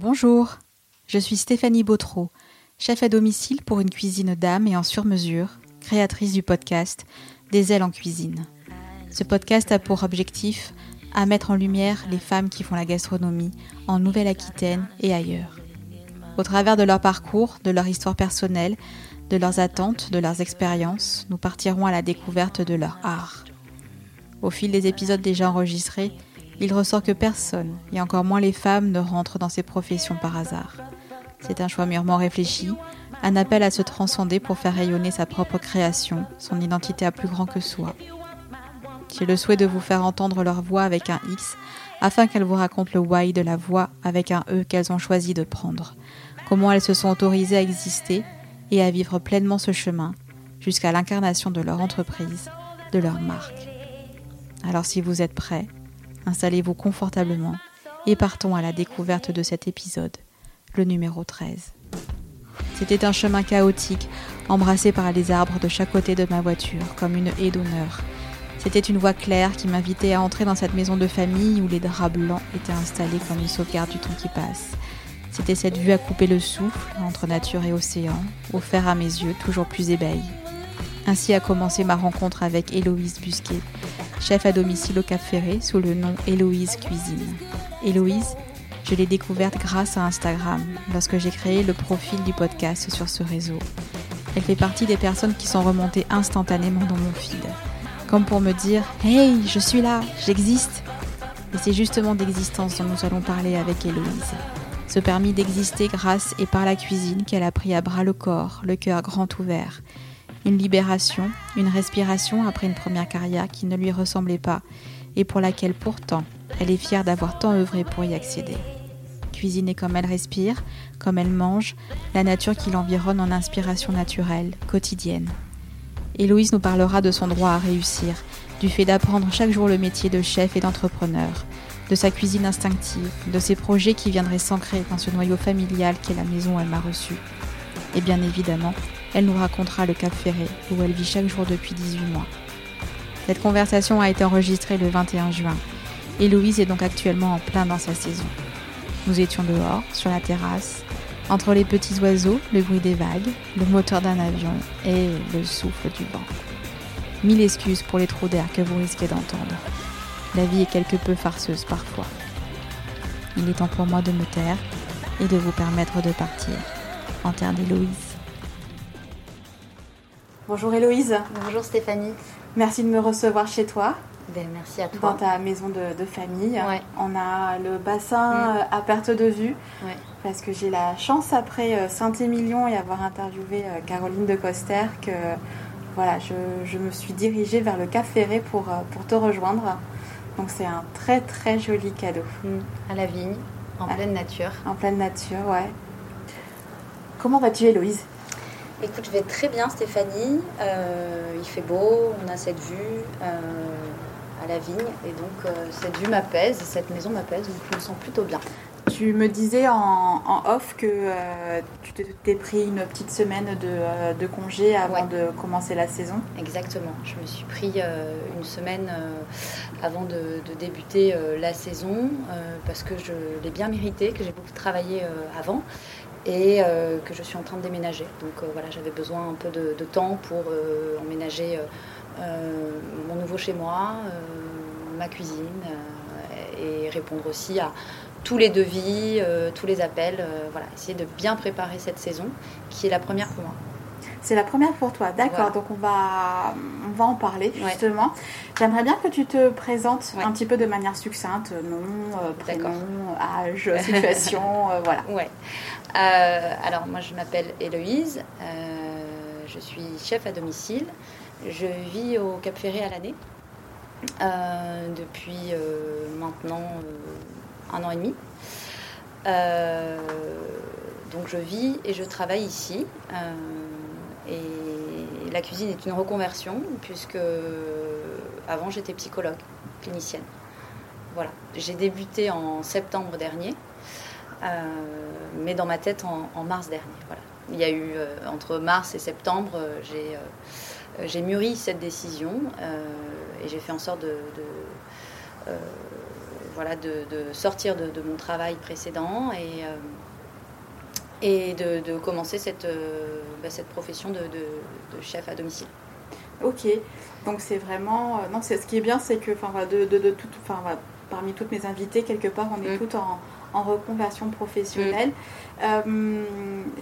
Bonjour, je suis Stéphanie Bautreau, chef à domicile pour une cuisine d'âme et en sur-mesure, créatrice du podcast Des ailes en cuisine. Ce podcast a pour objectif à mettre en lumière les femmes qui font la gastronomie en Nouvelle-Aquitaine et ailleurs. Au travers de leur parcours, de leur histoire personnelle, de leurs attentes, de leurs expériences, nous partirons à la découverte de leur art. Au fil des épisodes déjà enregistrés, il ressort que personne, et encore moins les femmes, ne rentrent dans ces professions par hasard. C'est un choix mûrement réfléchi, un appel à se transcender pour faire rayonner sa propre création, son identité à plus grand que soi. J'ai le souhait de vous faire entendre leur voix avec un X, afin qu'elles vous racontent le why de la voix avec un E qu'elles ont choisi de prendre, comment elles se sont autorisées à exister et à vivre pleinement ce chemin, jusqu'à l'incarnation de leur entreprise, de leur marque. Alors si vous êtes prêts, Installez-vous confortablement et partons à la découverte de cet épisode, le numéro 13. C'était un chemin chaotique, embrassé par les arbres de chaque côté de ma voiture, comme une haie d'honneur. C'était une voie claire qui m'invitait à entrer dans cette maison de famille où les draps blancs étaient installés comme une sauvegarde du temps qui passe. C'était cette vue à couper le souffle entre nature et océan, offert à mes yeux toujours plus ébahis. Ainsi a commencé ma rencontre avec Héloïse Busquet, chef à domicile au Cap Ferré sous le nom Héloïse Cuisine. Héloïse, je l'ai découverte grâce à Instagram lorsque j'ai créé le profil du podcast sur ce réseau. Elle fait partie des personnes qui sont remontées instantanément dans mon feed, comme pour me dire Hey, je suis là, j'existe. Et c'est justement d'existence dont nous allons parler avec Héloïse. Ce permis d'exister grâce et par la cuisine qu'elle a pris à bras le corps, le cœur grand ouvert, une libération, une respiration après une première carrière qui ne lui ressemblait pas et pour laquelle pourtant elle est fière d'avoir tant œuvré pour y accéder. Cuisiner comme elle respire, comme elle mange, la nature qui l'environne en inspiration naturelle, quotidienne. Héloïse nous parlera de son droit à réussir, du fait d'apprendre chaque jour le métier de chef et d'entrepreneur, de sa cuisine instinctive, de ses projets qui viendraient s'ancrer dans ce noyau familial qu'est la maison où elle m'a reçue. Et bien évidemment, elle nous racontera le Cap Ferré, où elle vit chaque jour depuis 18 mois. Cette conversation a été enregistrée le 21 juin, et Louise est donc actuellement en plein dans sa saison. Nous étions dehors, sur la terrasse, entre les petits oiseaux, le bruit des vagues, le moteur d'un avion et le souffle du vent. Mille excuses pour les trous d'air que vous risquez d'entendre. La vie est quelque peu farceuse parfois. Il est temps pour moi de me taire et de vous permettre de partir en terre. Bonjour Héloïse. Bonjour Stéphanie. Merci de me recevoir chez toi. Ben, merci à toi. Dans ta maison de, famille. On a le bassin mm. euh, à perte de vue. Parce que j'ai la chance après euh, Saint-Émilion et avoir interviewé euh, Caroline de Coster que voilà, je, me suis dirigée vers le Cap Ferré pour, pour te rejoindre. Donc c'est un très très joli cadeau. Mm. À la vigne, en pleine nature. En pleine nature, ouais. Comment vas-tu Héloïse? Écoute, je vais très bien Stéphanie. Euh, il fait beau, on a cette vue euh, à la vigne et donc euh, cette vue m'apaise, cette maison m'apaise, donc je me sens plutôt bien. Tu me disais en, off que tu t'es pris une petite semaine de, congé avant de commencer la saison. Exactement, je me suis pris une semaine avant de, de débuter la saison parce que je l'ai bien mérité, que j'ai beaucoup travaillé avant et euh, que je suis en train de déménager. Donc euh, voilà, j'avais besoin un peu de, temps pour euh, emménager mon nouveau chez moi, ma cuisine et répondre aussi à tous les devis, tous les appels. voilà, essayer de bien préparer cette saison qui est la première pour moi. C'est la première pour toi, d'accord. Donc on va, on va en parler justement. J'aimerais bien que tu te présentes un petit peu de manière succincte, nom, prénom, âge, situation, voilà. Ouais. Euh, alors moi je m'appelle Héloïse, euh, je suis chef à domicile, je vis au Cap Ferré à l'année euh, depuis maintenant un an et demi. donc je vis et je travaille ici et la cuisine est une reconversion puisque avant j'étais psychologue clinicienne. Voilà, j'ai débuté en septembre dernier. Euh, mais dans ma tête en, mars dernier. Voilà. Il y a eu euh, entre mars et septembre, euh, j'ai mûri cette décision et j'ai fait en sorte de, voilà, de, sortir de, mon travail précédent et, et de, commencer cette, bah, cette profession de, chef à domicile. Ok, donc c'est vraiment. non, ce qui est bien, c'est que de, de, tout, parmi toutes mes invitées, quelque part, on est mm. toutes en, reconversion professionnelle. Mm.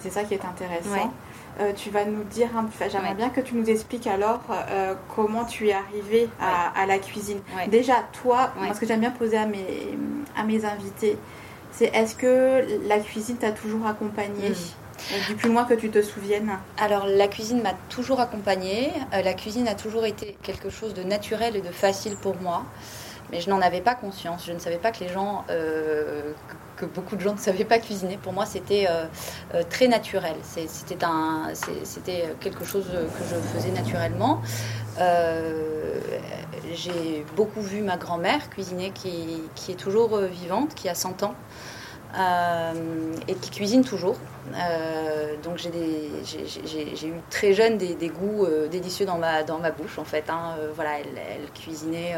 c'est ça qui est intéressant. Euh, tu vas nous dire, j'aimerais bien que tu nous expliques alors euh, comment tu es arrivée à, la cuisine. Déjà, toi, ce que j'aime bien poser à mes, à mes invités, c'est est-ce que la cuisine t'a toujours accompagnée hmm. euh, plus loin que tu te souviennes Alors la cuisine m'a toujours accompagnée. la cuisine a toujours été quelque chose de naturel et de facile pour moi mais je n'en avais pas conscience. Je ne savais pas que les gens, euh, que, beaucoup de gens ne savaient pas cuisiner. Pour moi, c'était euh, euh, très naturel. C'était quelque chose que je faisais naturellement. J'ai beaucoup vu ma grand-mère cuisiner, qui, qui, est toujours vivante, qui a 100 ans. Et qui cuisine toujours. donc j'ai eu très jeune des, goûts délicieux dans ma, bouche en fait. Hein. voilà, elle, cuisinait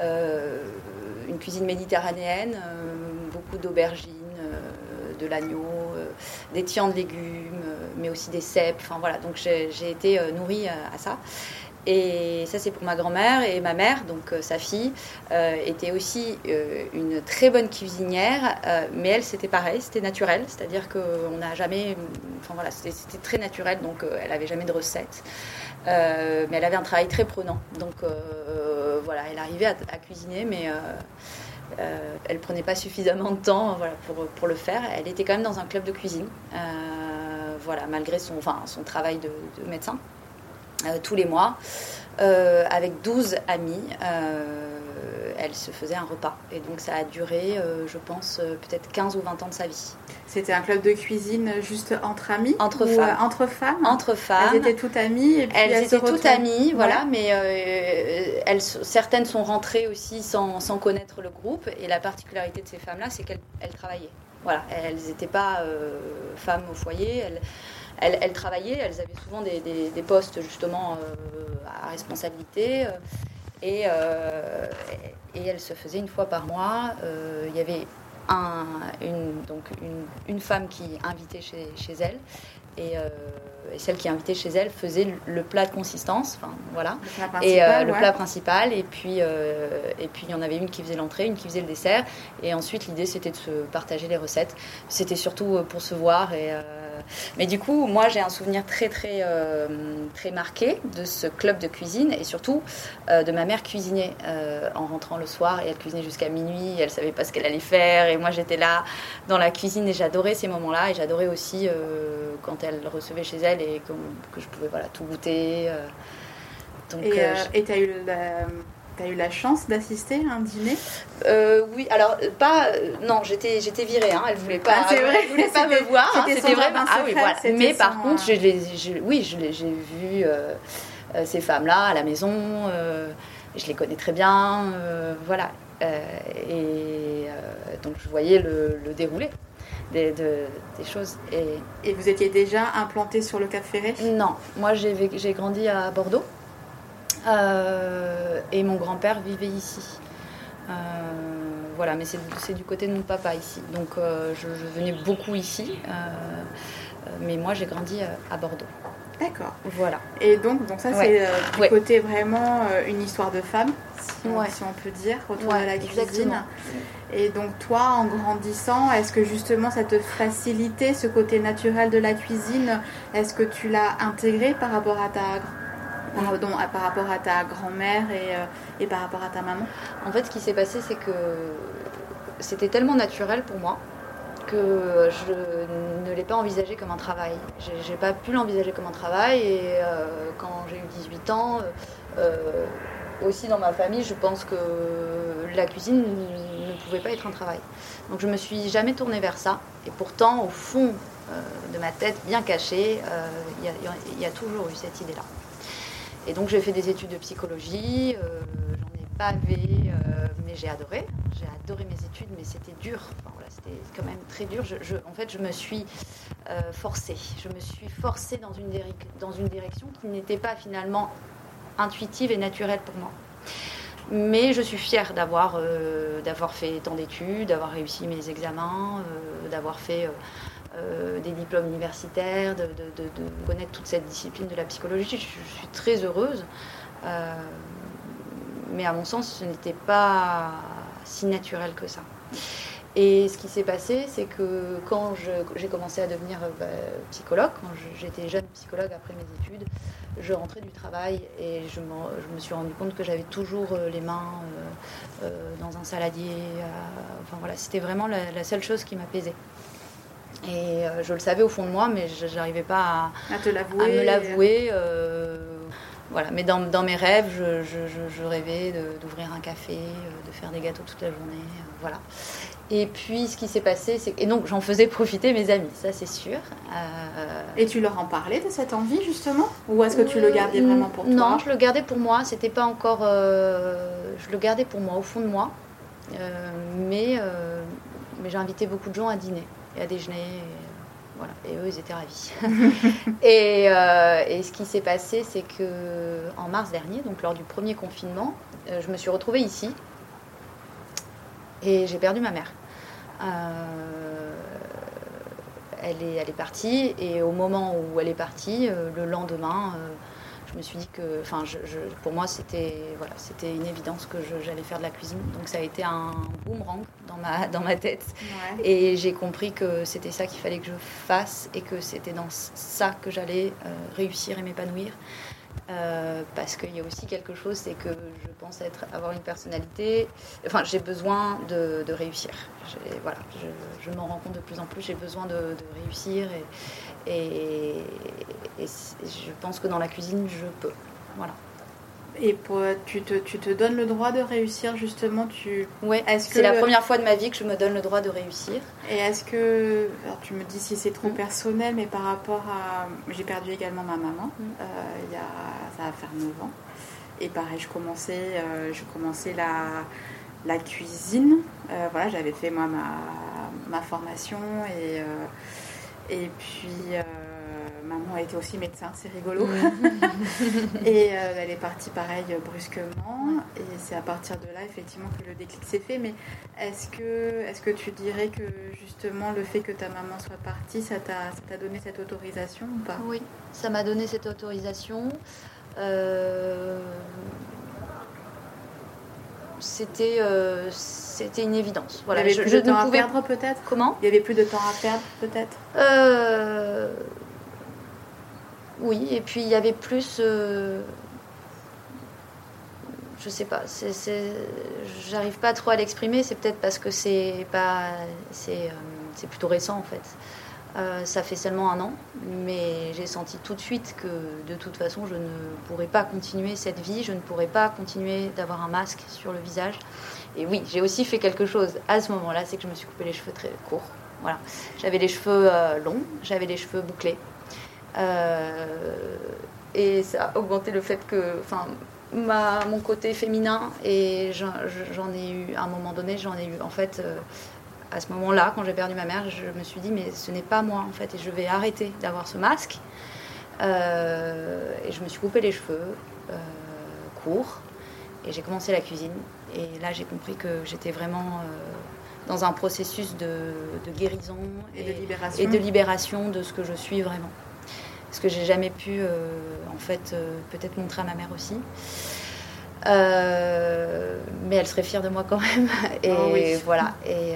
euh, une cuisine méditerranéenne, euh, beaucoup d'aubergines, euh, de l'agneau, des tiens de légumes, mais aussi des cèpes. Enfin voilà, donc j'ai été nourrie à ça. Et ça, c'est pour ma grand-mère. Et ma mère, donc sa fille, était aussi une très bonne cuisinière. mais elle, c'était pareil, c'était naturel. C'est-à-dire qu'on n'a jamais. Enfin voilà, c'était très naturel. Donc elle n'avait jamais de recettes. mais elle avait un travail très prenant. Donc voilà, elle arrivait à, cuisiner, mais euh, euh, elle prenait pas suffisamment de temps voilà, pour, le faire. Elle était quand même dans un club de cuisine, euh, voilà, malgré son, enfin, son travail de, médecin, tous les mois, avec 12 amis elle se faisait un repas. Et donc ça a duré, je pense, peut-être 15 ou 20 ans de sa vie. C'était un club de cuisine juste entre amis Entre femmes. Euh, entre femmes Entre femmes. Elles étaient toutes amies et Elles, étaient toutes amies, voilà, mais euh, elles, certaines sont rentrées aussi sans, sans, connaître le groupe. Et la particularité de ces femmes-là, c'est qu'elles travaillaient. Voilà, elles n'étaient pas euh, femmes au foyer. Elles, elles, travaillaient, elles avaient souvent des, des, postes justement à responsabilité. Et, et, elles se faisaient une fois par mois. Il y avait une, donc une, femme qui invitait chez, chez elle euh, et, celle qui invitait chez elle faisait le, plat de consistance, enfin voilà, et euh, le plat principal. Et puis euh, et puis il y en avait une qui faisait l'entrée, une qui faisait le dessert. Et ensuite l'idée c'était de se partager les recettes. C'était surtout pour se voir et mais du coup, moi, j'ai un souvenir très, très, euh, très marqué de ce club de cuisine et surtout euh, de ma mère cuisiner euh, en rentrant le soir et elle cuisinait jusqu'à minuit. Elle savait pas ce qu'elle allait faire et moi, j'étais là dans la cuisine et j'adorais ces moments-là et j'adorais aussi quand elle recevait chez elle et que, je pouvais voilà, tout goûter. Donc, et tu as eu la T'as eu la chance d'assister à un dîner? Euh, Oui, alors pas. Euh, non, j'étais j'étais virée. Hein, elle voulait pas. Ah, vrai, voulait pas me voir. C'était vraiment. Ah oui, voilà. Mais par contre, je oui, j'ai vu euh, ces femmes-là à la maison. je les connais très bien. voilà. et donc je voyais le, déroulé. Des, des, choses. Et... et vous étiez déjà implanté sur le Cap Ferret Non, moi j'ai grandi à Bordeaux. Euh, et mon grand-père vivait ici. Euh, voilà, mais c'est du côté de mon papa ici. Donc euh, je, venais beaucoup ici, mais moi j'ai grandi à Bordeaux. D'accord. Voilà. Et donc, donc ça, c'est du côté vraiment une histoire de femme, si, on, peut dire, autour de la cuisine. Et donc, toi, en grandissant, est-ce que justement ça te facilitait ce côté naturel de la cuisine? Est-ce que tu l'as intégré par rapport à ta par, rapport à ta grand-mère et, euh, par rapport à ta maman? En fait, ce qui s'est passé, c'est que c'était tellement naturel pour moi que je ne l'ai pas envisagé comme un travail. J'ai pas pu l'envisager comme un travail et euh, quand j'ai eu 18 ans, euh, aussi dans ma famille, je pense que la cuisine ne pouvait pas être un travail. Donc je me suis jamais tournée vers ça. Et pourtant, au fond de ma tête, bien cachée, il y, a toujours eu cette idée-là. Et donc j'ai fait des études de psychologie, euh, j'en ai bavé, euh, mais j'ai adoré. J'ai adoré mes études, mais c'était dur. c'était quand même très dur. En fait, je me suis euh, forcée. Je me suis forcée dans une, dans une direction qui n'était pas finalement intuitive et naturelle pour moi. Mais je suis fière d'avoir d'avoir fait tant d'études, d'avoir réussi mes examens, d'avoir fait des diplômes universitaires, de, connaître toute cette discipline de la psychologie. Je, suis très heureuse. mais à mon sens, ce n'était pas si naturel que ça. Et ce qui s'est passé, c'est que quand j'ai commencé à devenir euh, bah, psychologue, quand j'étais jeune psychologue après mes études, je rentrais du travail et je, me suis rendu compte que j'avais toujours euh, les mains euh, dans un saladier. c'était vraiment la, seule chose qui m'apaisait. Et je le savais au fond de moi, mais je n'arrivais pas à, te à me l'avouer. voilà, mais dans, dans mes rêves, je, je rêvais d'ouvrir un café, de faire des gâteaux toute la journée. voilà. Et puis, ce qui s'est passé, c'est et donc j'en faisais profiter mes amis, ça c'est sûr. Euh, et tu leur en parlais de cette envie justement, ou est-ce que tu le gardais euh, vraiment pour toi? Non, je le gardais pour moi. C'était pas encore, euh, je le gardais pour moi, au fond de moi. mais mais j'ai invité beaucoup de gens à dîner et à déjeuner. Et, voilà, et eux, ils étaient ravis. et, et, ce qui s'est passé, c'est que en mars dernier, donc lors du premier confinement, je me suis retrouvée ici et j'ai perdu ma mère. Euh, elle, est, elle est partie et au moment où elle est partie, euh, le lendemain, euh, je me suis dit que, enfin, je, pour moi, c'était voilà, c'était une évidence que j'allais faire de la cuisine. Donc ça a été un boomerang dans ma, dans ma tête. Et j'ai compris que c'était ça qu'il fallait que je fasse et que c'était dans ça que j'allais réussir et m'épanouir. Euh, parce qu'il y a aussi quelque chose, c'est que je pense être, avoir une personnalité. Enfin, j'ai besoin de, réussir. Voilà, je, m'en rends compte de plus en plus. J'ai besoin de, réussir et, et, je pense que dans la cuisine, je peux. Voilà. Et pour, tu, te, tu te donnes le droit de réussir justement tu... Ouais, c'est la première fois de ma vie que je me donne le droit de réussir. Et est-ce que, alors tu me dis si c'est trop mm. personnel, mais par rapport à... J'ai perdu également ma maman, mm. euh, il y a, ça va faire 9 ans. Et pareil, je commençais, euh, je commençais la, la cuisine. Euh, voilà, j'avais fait moi ma, ma formation et, et puis maman était aussi médecin, c'est rigolo. et euh, elle est partie pareil brusquement. Et c'est à partir de là, effectivement, que le déclic s'est fait. Mais est-ce que, est que tu dirais que justement le fait que ta maman soit partie, ça t'a donné cette autorisation ou pas? Oui, ça m'a donné cette autorisation. Euh, c'était euh, c'était une évidence. Voilà, Il y avait plus je, de temps à perdre peut-être? Comment? Il y avait plus de temps à perdre peut-être? Oui, et puis il y avait plus. Euh, je sais pas, j'arrive pas trop à l'exprimer, c'est peut-être parce que c'est pas. C'est euh, plutôt récent en fait. Euh, ça fait seulement un an, mais j'ai senti tout de suite que de toute façon, je ne pourrais pas continuer cette vie, je ne pourrais pas continuer d'avoir un masque sur le visage. Et oui, j'ai aussi fait quelque chose à ce moment-là, c'est que je me suis coupé les cheveux très courts. Voilà, j'avais les cheveux longs, j'avais les cheveux bouclés. Euh, et ça a augmenté le fait que, enfin, ma, mon côté féminin, et j'en ai eu, à un moment donné, j'en ai eu, en fait, euh, à ce moment-là, quand j'ai perdu ma mère, je me suis dit, mais ce n'est pas moi, en fait, et je vais arrêter d'avoir ce masque. Euh, et je me suis coupé les cheveux courts, et j'ai commencé la cuisine. Et là, j'ai compris que j'étais vraiment dans un processus de, guérison et, de libération. et de libération de ce que je suis vraiment ce que j'ai jamais pu euh, en fait euh, peut-être montrer à ma mère aussi. Euh, mais elle serait fière de moi quand même. Et oh voilà. Et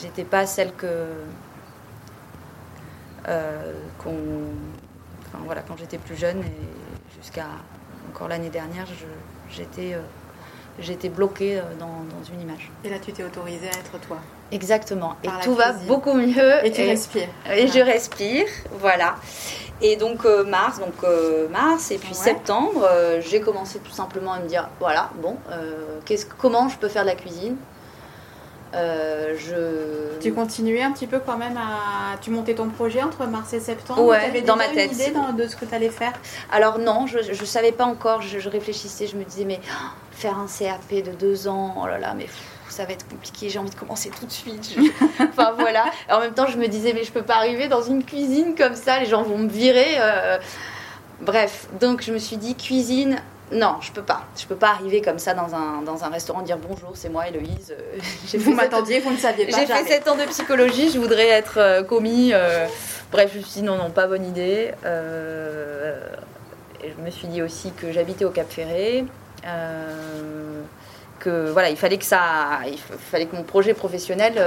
j'étais pas celle que qu'on, enfin, voilà, quand j'étais plus jeune et jusqu'à encore l'année dernière, j'étais j'étais bloquée dans, dans, une image. Et là, tu t'es autorisée à être toi Exactement. et tout va beaucoup mieux. Et tu respires. Et je respire, voilà. Et donc euh, mars, donc euh, mars, et puis septembre, euh, j'ai commencé tout simplement à me dire, voilà, bon, comment je peux faire de la cuisine? Je... Tu continuais un petit peu quand même à... Tu montais ton projet entre mars et septembre Ouais, dans ma tête. une idée de ce que tu allais faire? Alors non, je ne savais pas encore, je, réfléchissais, je me disais, mais oh, faire un CAP de deux ans, oh là là, mais ça va être compliqué, j'ai envie de commencer tout de suite. enfin voilà. en même temps, je me disais, mais je peux pas arriver dans une cuisine comme ça, les gens vont me virer. Euh. Bref, donc je me suis dit, cuisine, Non, je peux pas. Je peux pas arriver comme ça dans un, dans un restaurant dire bonjour, c'est moi Héloïse. Euh, vous m'attendiez, vous ne saviez pas. J'ai fait 7 ans de psychologie, je voudrais être euh, commis. Euh, bref, je me suis dit non, non, pas bonne idée. et je me suis dit aussi que j'habitais au Cap Ferré. que voilà, il fallait que ça, il fallait que mon projet professionnel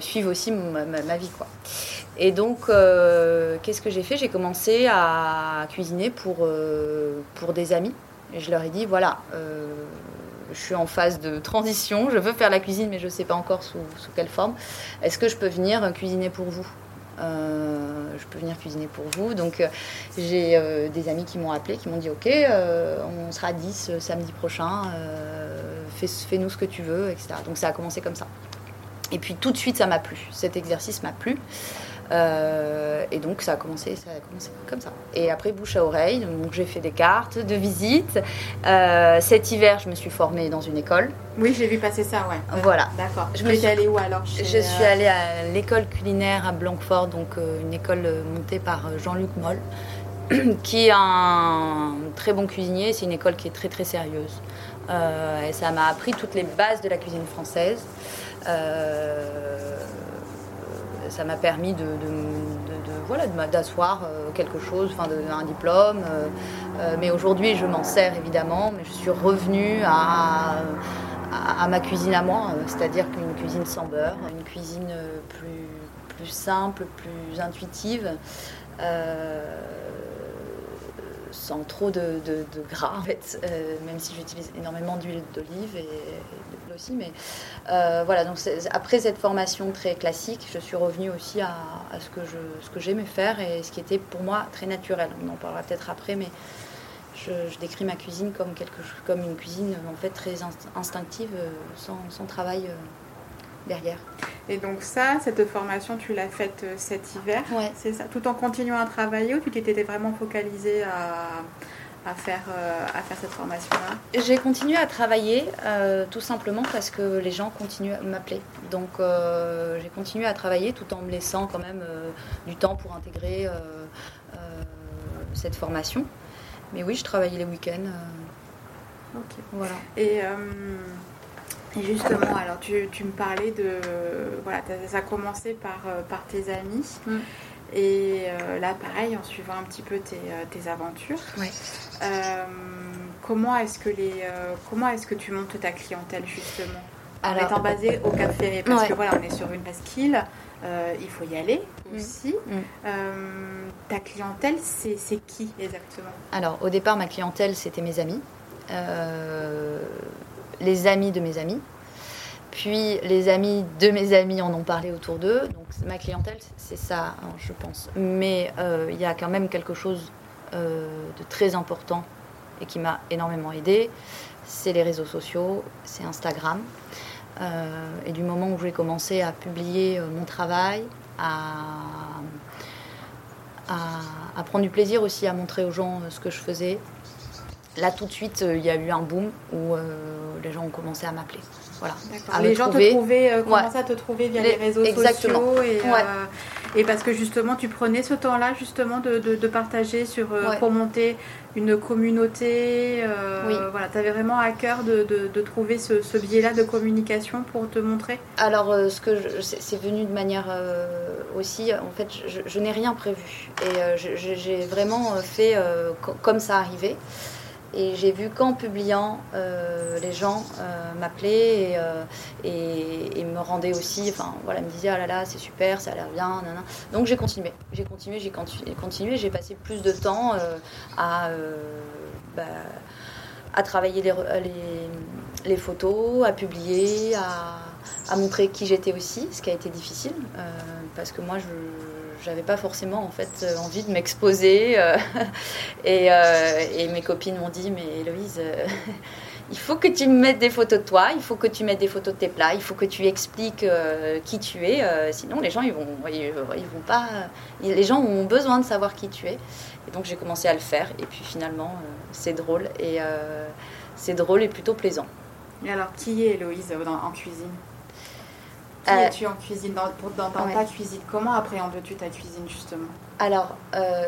suive aussi ma, ma, vie, quoi. Et donc, euh, qu'est-ce que j'ai fait? J'ai commencé à cuisiner pour, euh, pour des amis. Et je leur ai dit, voilà, euh, je suis en phase de transition, je veux faire la cuisine, mais je ne sais pas encore sous, sous quelle forme. Est-ce que je peux venir cuisiner pour vous? Je peux venir cuisiner pour vous. Donc j'ai des amis qui m'ont appelé, qui m'ont dit ok, on sera à 10 samedi prochain, fais-nous ce que tu veux, etc. Donc ça a commencé comme ça. Et puis tout de suite ça m'a plu, cet exercice m'a plu. Euh, et donc ça a, commencé, ça a commencé comme ça. Et après, bouche à oreille, donc j'ai fait des cartes de visite. Euh, cet hiver, je me suis formée dans une école. Oui, j'ai vu passer ça, ouais. Voilà. D'accord. Je me suis allée où alors Je suis euh, allée à l'école culinaire à Blanquefort, donc une école montée par Jean-Luc Moll, qui est un très bon cuisinier. C'est une école qui est très très sérieuse. et ça m'a appris toutes les bases de la cuisine française. Euh, ça m'a permis de, voilà d'asseoir euh, quelque chose, enfin un diplôme. Euh, euh, mais aujourd'hui, je m'en sers évidemment, mais je suis revenue à, ma cuisine à moi, c'est-à-dire qu'une cuisine sans beurre, une cuisine plus, simple, plus intuitive sans trop de, gras en fait, même si j'utilise énormément d'huile d'olive et aussi. Mais euh, voilà, donc après cette formation très classique, je suis revenue aussi à, ce que je, ce que j'aimais faire et ce qui était pour moi très naturel. On en parlera peut-être après, mais je, décris ma cuisine comme quelque comme une cuisine en fait très instinctive, euh, sans, sans travail derrière. Et donc ça, cette formation, tu l'as faite euh, cet hiver, c'est ça Tout en continuant à travailler ou tu t'étais vraiment focalisée à, faire, euh, à faire cette formation-là J'ai continué à travailler euh, tout simplement parce que les gens continuent à m'appeler. Donc j'ai continué à travailler tout en me laissant quand même du temps pour intégrer cette formation. Mais oui, je travaillais les week-ends. ok. Voilà. Et et justement, alors tu, tu, me parlais de. Voilà, ça a commencé par, euh, par tes amis. Mm. Et euh, là, pareil, en suivant un petit peu tes, euh, tes aventures. comment est-ce que les comment est-ce que tu montes ta clientèle justement? Alors, En étant basé au Cap Ferré, parce que voilà, on est sur une presqu'île, il faut y aller mm. aussi. Mm. ta clientèle, c'est qui exactement? Alors, au départ, ma clientèle, c'était mes amis les amis de mes amis. Puis les amis de mes amis en ont parlé autour d'eux. Donc ma clientèle, c'est ça, hein, je pense. Mais euh, il y a quand même quelque chose euh, de très important et qui m'a énormément aidé. C'est les réseaux sociaux, c'est Instagram. Euh, et du moment où j'ai commencé à publier mon travail, à, à, prendre du plaisir aussi à montrer aux gens ce que je faisais, là tout de suite, il y a eu un boom où les gens ont commencé à m'appeler. Voilà. les gens te trouvaient, euh, commençaient à te trouver via les, réseaux sociaux et, euh, et, parce que justement tu prenais ce temps-là justement de, de, partager sur euh, pour monter une communauté. oui. Voilà, tu avais vraiment à cœur de, de trouver ce, ce biais-là de communication pour te montrer? Alors ce que c'est venu de manière aussi, en fait, je, je n'ai rien prévu et j'ai vraiment fait comme ça arrivait. Et j'ai vu qu'en publiant, euh, les gens euh, m'appelaient euh, et, me rendaient aussi, enfin voilà, me disaient ah là là c'est super, ça a l'air bien, nanana. donc j'ai continué, j'ai continué, j'ai continué, j'ai passé plus de temps à, bah, à travailler les, les, les, photos, à publier, à, à montrer qui j'étais aussi, ce qui a été difficile parce que moi je j'avais pas forcément en fait euh, envie de m'exposer euh, euh, et, mes copines m'ont dit mais Héloïse il faut que tu mettes des photos de toi il faut que tu mettes des photos de tes plats il faut que tu expliques qui tu es sinon les gens ils vont ils, vont pas les gens ont besoin de savoir qui tu es. Et donc j'ai commencé à le faire et puis finalement c'est drôle et c'est drôle et plutôt plaisant. Et alors qui est Héloïse en cuisine? Qui es-tu en cuisine Dans, dans, ta cuisine, comment appréhendes-tu ta cuisine justement? Alors,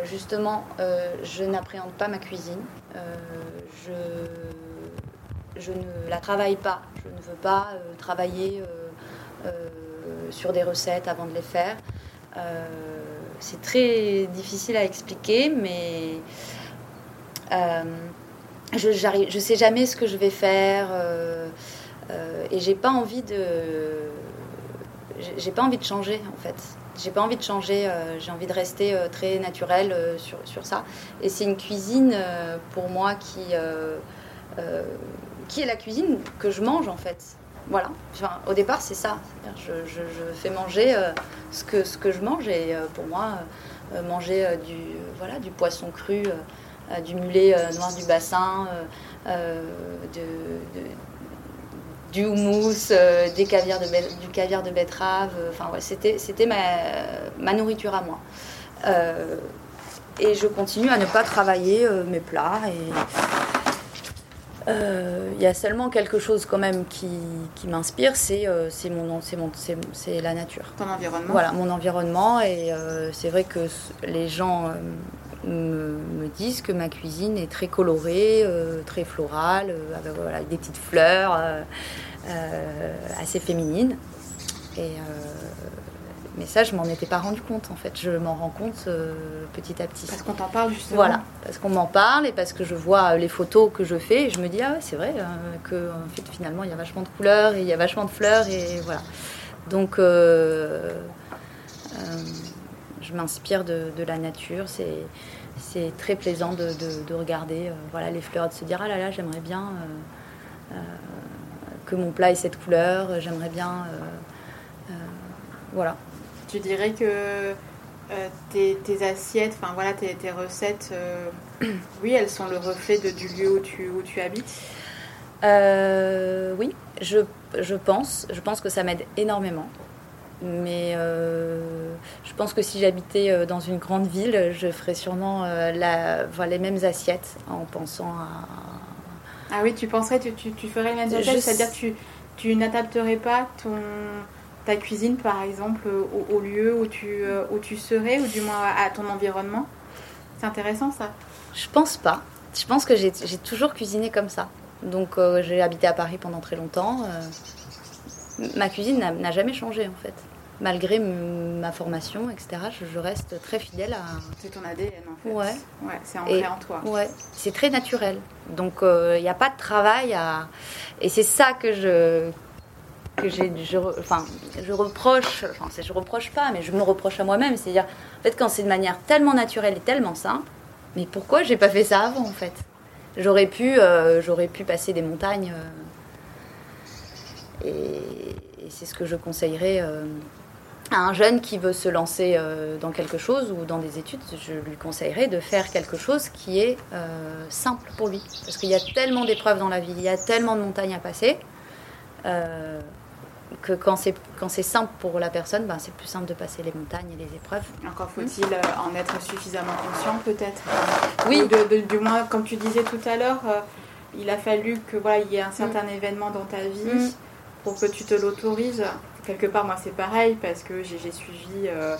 justement, je n'appréhende pas ma cuisine. je, je ne la travaille pas. Je ne veux pas travailler sur des recettes avant de les faire. c'est très difficile à expliquer, mais je ne sais jamais ce que je vais faire euh, euh, et j'ai pas envie de j'ai pas envie de changer en fait. J'ai pas envie de changer euh, j'ai envie de rester très naturel sur, sur, ça. Et c'est une cuisine pour moi qui qui est la cuisine que je mange en fait. Voilà. Au départ c'est ça. Je, fais manger ce que je mange et pour moi manger du poisson cru euh, du mulet euh, noir du bassin, euh, du houmous, des caviar de du caviar de betterave. Enfin, c'était, c'était ma, nourriture à moi. et je continue à ne pas travailler mes plats. Il y a seulement quelque chose quand même qui, m'inspire, c'est c'est mon, c'est la nature. Ton environnement. Voilà, mon environnement. Et c'est vrai que les gens me, disent que ma cuisine est très colorée, euh, très florale, euh, avec, des petites fleurs, euh, assez féminines. Et, mais ça, je m'en étais pas rendu compte en fait. Je m'en rends compte petit à petit. Parce qu'on t'en parle justement. Voilà, parce qu'on m'en parle et parce que je vois les photos que je fais et je me dis ah ouais c'est vrai que en fait, finalement il y a vachement de couleurs et il y a vachement de fleurs et voilà. Donc je m'inspire de, de, la nature. C'est très plaisant de, de, regarder euh, voilà, les fleurs, de se dire ah là là, j'aimerais bien euh, euh, que mon plat ait cette couleur, j'aimerais bien. voilà. Tu dirais que tes, tes, assiettes, enfin voilà, tes, tes recettes, oui, elles sont le reflet de, du lieu où tu, où tu habites? Oui, je, je, pense. Je pense que ça m'aide énormément. Mais euh, je pense que si j'habitais euh, dans une grande ville, je ferais sûrement euh, la, les mêmes assiettes en pensant à. Ah oui, tu penserais, tu, tu, ferais les mêmes assiettes, c'est-à-dire tu, tu n'adapterais pas ton, ta cuisine, par exemple, au, lieu où tu, où tu serais, ou du moins à, ton environnement? C'est intéressant ça Je pense pas. Je pense que j'ai toujours cuisiné comme ça. Donc j'ai habité à Paris pendant très longtemps. ma cuisine n'a jamais changé en fait malgré ma formation, etc., je, reste très fidèle à. C'est ton ADN en fait. Ouais. ouais c'est ancré en toi. Ouais, c'est très naturel. Donc il euh, n'y a pas de travail à. Et c'est ça que je. Que j'ai, je, enfin, je reproche, enfin, je reproche pas, mais je me reproche à moi-même. C'est-à-dire, en fait, quand c'est de manière tellement naturelle et tellement simple, mais pourquoi j'ai pas fait ça avant, en fait? J'aurais pu, euh, j'aurais pu passer des montagnes. Euh, et, et c'est ce que je conseillerais un jeune qui veut se lancer euh, dans quelque chose ou dans des études, je lui conseillerais de faire quelque chose qui est euh, simple pour lui. Parce qu'il y a tellement d'épreuves dans la vie, il y a tellement de montagnes à passer, euh, que quand c'est, quand c'est simple pour la personne, ben, c'est plus simple de passer les montagnes et les épreuves. Encore faut-il en être suffisamment conscient peut-être Oui. du moins, comme tu disais tout à l'heure, il a fallu que voilà, il y ait un certain mm. événement dans ta vie mm. pour que tu te l'autorises quelque part, moi, c'est pareil parce que j'ai suivi euh,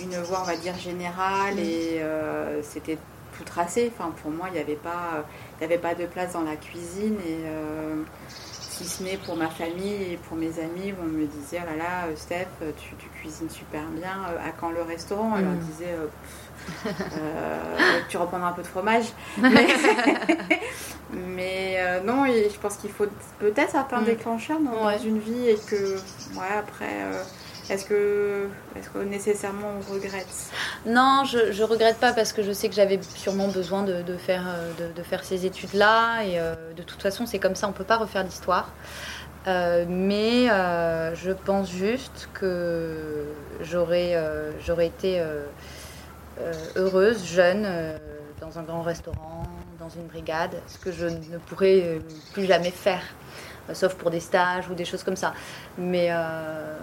une voie, on va dire, générale mm. et euh, c'était tout tracé. Enfin, pour moi, il n'y avait, pas, avait pas de place dans la cuisine et euh, si ce n'est pour ma famille et pour mes amis on me disait, oh là là, Steph, tu, cuisines super bien, à quand le restaurant? Elle leur mm. disait, tu reprendras un peu de fromage. Mais euh, non, je pense qu'il faut peut-être certains mm. déclencheurs dans, une vie et que, ouais, après, euh, est-ce que, est que nécessairement on regrette Non, je, je regrette pas parce que je sais que j'avais sûrement besoin de, de faire, euh, de, faire ces études-là et de toute façon, c'est comme ça, on peut pas refaire l'histoire. mais je pense juste que j'aurais j'aurais été heureuse, jeune, dans un grand restaurant, dans une brigade, ce que je ne pourrais euh, plus jamais faire, euh, sauf pour des stages ou des choses comme ça. Mais euh,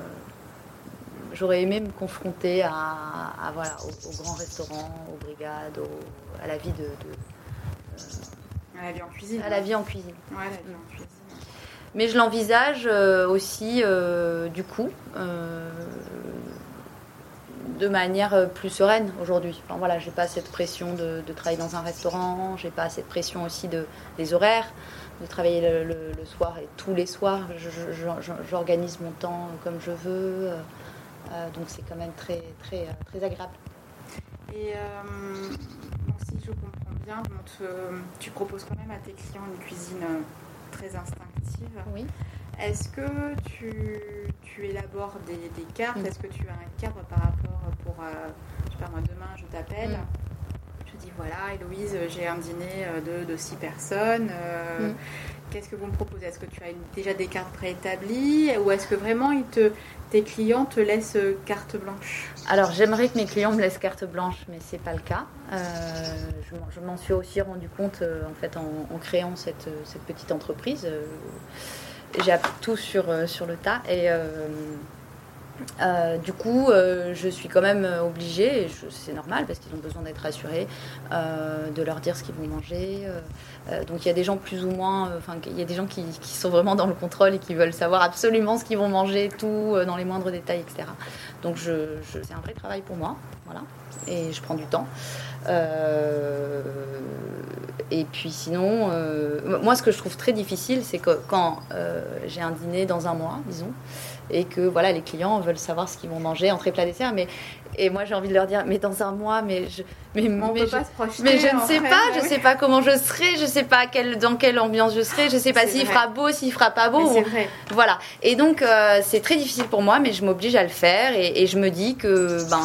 j'aurais aimé me confronter à, voilà, aux, grands restaurants, aux brigades, à la vie de, à la vie en cuisine. À la vie en cuisine. Ouais, la vie en cuisine. Mais je l'envisage euh, aussi, euh, du coup, euh, de manière plus sereine aujourd'hui. Enfin, voilà, j'ai pas cette pression de, de travailler dans un restaurant, j'ai pas cette pression aussi de, des horaires, de travailler le, le- le soir et tous les soirs. J'organise mon temps comme je veux. euh, euh, donc c'est quand même très, très, euh, très agréable. Et euh, si je comprends bien, bon, tu proposes quand même à tes clients une cuisine euh, très instinctive. Oui. Est-ce que tu, tu élabores des, des cartes? Mm. Est-ce que tu as un cadre par rapport pour, euh, je sais pas moi, demain je t'appelle, Mm. je dis voilà Héloïse, j'ai un dîner euh, de, de six personnes. euh, Mm. Qu'est-ce que vous me proposez? Est-ce que tu as une- déjà des cartes préétablies? Ou est-ce que vraiment ils te, tes clients te laissent carte blanche? Alors j'aimerais que mes clients me laissent carte blanche, mais c'est pas le cas. Euh, je m'en- suis aussi rendu compte en fait en, en créant cette, cette petite entreprise. Euh, J'ai tout sur, euh, sur le tas et euh, euh, du coup euh, je suis quand même obligée, et je- c'est normal parce qu'ils ont besoin d'être rassurés, euh, de leur dire ce qu'ils vont manger. euh, euh, donc il y a des gens plus ou moins, euh, enfin il y a des gens qui, sont vraiment dans le contrôle et qui veulent savoir absolument ce qu'ils vont manger, tout euh, dans les moindres détails, etc. Donc c'est un vrai travail pour moi, voilà. Et je prends du temps. Euh, et puis sinon, euh, moi ce que je trouve très difficile, c'est que quand euh, j'ai un dîner dans un mois, disons, et que voilà, les clients veulent savoir ce qu'ils vont manger, entrée, plat, dessert, mais et moi j'ai envie de leur dire, mais dans un mois, mais je, mais, On mais peut je- pas se projeter. mais je ne sais pas, mais je oui. sais pas comment je serai, je sais pas quelle, dans quelle ambiance je serai, je sais pas s'il fera beau, s'il fera pas beau. Ou- vrai. voilà. Et donc, euh, c'est très difficile pour moi, mais je m'oblige à le faire. Et, et je me dis que ben,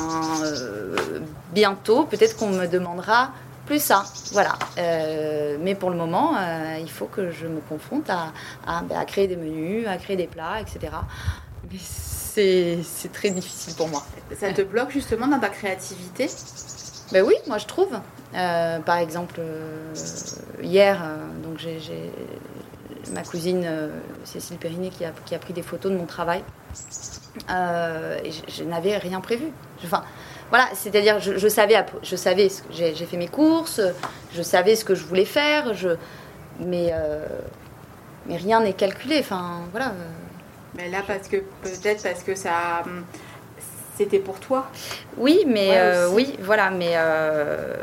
euh, bientôt, peut-être qu'on me demandera plus ça. Voilà. Euh, mais pour le moment, euh, il faut que je me confronte à, à, ben, à créer des menus, à créer des plats, etc. C'est très difficile pour moi. Ça te bloque justement dans ta créativité? Ben oui, moi je trouve. Euh, par exemple, euh, hier, euh, donc j'ai ma cousine Cécile Périnet qui a, qui a pris des photos de mon travail. Et je, je n'avais rien prévu. Enfin, voilà, c'est-à-dire je, je savais, je savais, j'ai fait mes courses, je savais ce que je voulais faire, je, mais mais rien n'est calculé. Enfin, voilà. Mais là, parce que peut-être parce que ça, hum, c'était pour toi. Oui, mais Ouais, euh, oui, voilà, mais euh,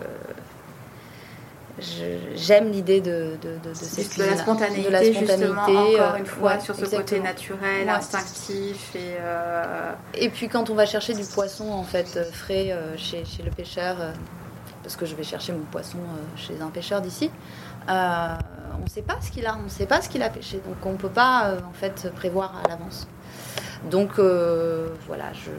j'aime l'idée de, de, de, de cette de la spontanéité, de la justement, spontanéité, encore euh, une fois, ouais, sur ce côté naturel, Ouais. instinctif et euh, Et puis quand on va chercher du poisson en fait frais chez, chez le pêcheur, parce que je vais chercher mon poisson chez un pêcheur d'ici, on ne sait pas ce qu'il a, on ne sait pas ce qu'il a pêché, donc on ne peut pas euh, en fait prévoir à l'avance. Donc euh, voilà, je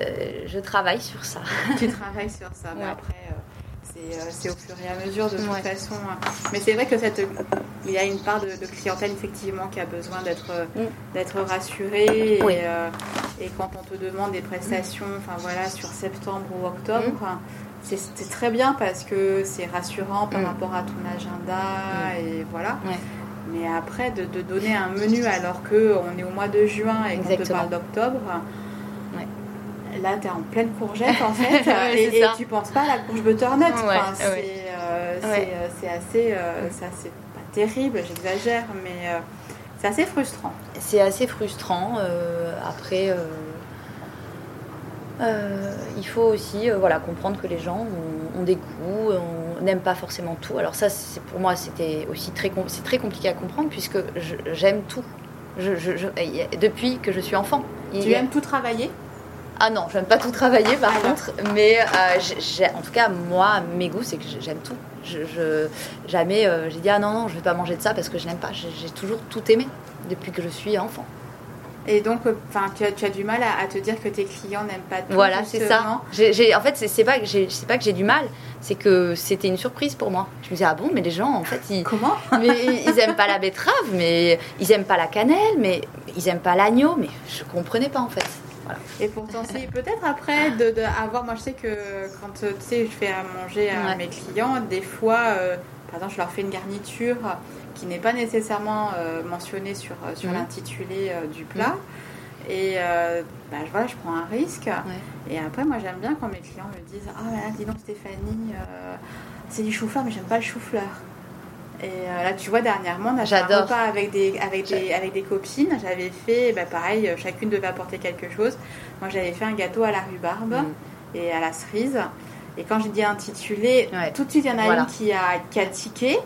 euh, je travaille sur ça. tu travailles sur ça. Mais Ouais. après, euh, c'est, euh, au fur et à mesure de toute Ouais. façon. hein. Mais c'est vrai que cette, il y a une part de, de clientèle effectivement qui a besoin d'être, Mm. d'être rassurée. Et, Oui. et quand on te demande des prestations, enfin voilà, sur septembre ou octobre. C'est, c'est très bien parce que c'est rassurant par Mm. rapport à ton agenda et voilà. Ouais. Mais après, de, de donner un menu alors qu'on est au mois de juin et qu'on te parle d'octobre, Ouais. là, tu es en pleine courgette en fait. Ouais, et, et tu penses pas à la courge butternut. Enfin, c'est, euh, euh, assez. euh, c'est assez- pas terrible, j'exagère, mais euh, c'est assez frustrant. C'est assez frustrant. euh, après, euh, il faut aussi euh, voilà, comprendre que les gens ont, ont des goûts, on n'aime pas forcément tout. Alors ça, c'est pour moi, c'était aussi très, c'est très compliqué à comprendre puisque je- j'aime tout. Je, je- depuis que je suis enfant. Il Tu a- aimes tout travailler? Ah non, j'aime pas tout travailler par Ah contre, mais euh, j'ai- j'ai- en tout cas, moi, mes goûts, c'est que j'aime tout. Jamais j'ai dit ah non, non, je vais pas manger de ça parce que je n'aime pas. J'ai j'ai toujours tout aimé depuis que je suis enfant. Et donc, euh, enfin, tu, as, tu as du mal à, à te dire que tes clients n'aiment pas tout. Voilà, c'est ça. en fait, c'est- pas que j'ai c'est pas que j'ai du mal, c'est que c'était une surprise pour moi. Je me disais ah bon, mais les gens en fait ils Comment mais ils aiment pas la betterave, mais ils aiment pas la cannelle, mais ils aiment pas l'agneau, mais je comprenais pas en fait. Voilà. Et pourtant, si peut-être après de, de avoir, moi je sais que quand tu sais, je fais à manger à Ouais. mes clients, des fois, euh, par exemple, je leur fais une garniture qui n'est pas nécessairement euh, mentionnée sur, euh, sur Mhm. l'intitulé euh, du plat. Et euh, bah, je- voilà, je prends un risque. Et après, moi j'aime bien quand mes clients me disent Ah, là, dis donc Stéphanie, c'est du chou-fleur, mais j'aime pas le chou-fleur. Et là, tu vois, dernièrement, on a fait un J'adore. repas avec des, avec des, avec des copines. J'avais fait, bah, pareil, chacune devait apporter quelque chose. Moi, j'avais fait un gâteau à la rhubarbe Mm. et à la cerise. Et quand j'ai dit intitulé, Ouais. tout de suite, il y en a Voilà. une qui a, qui a tiqué.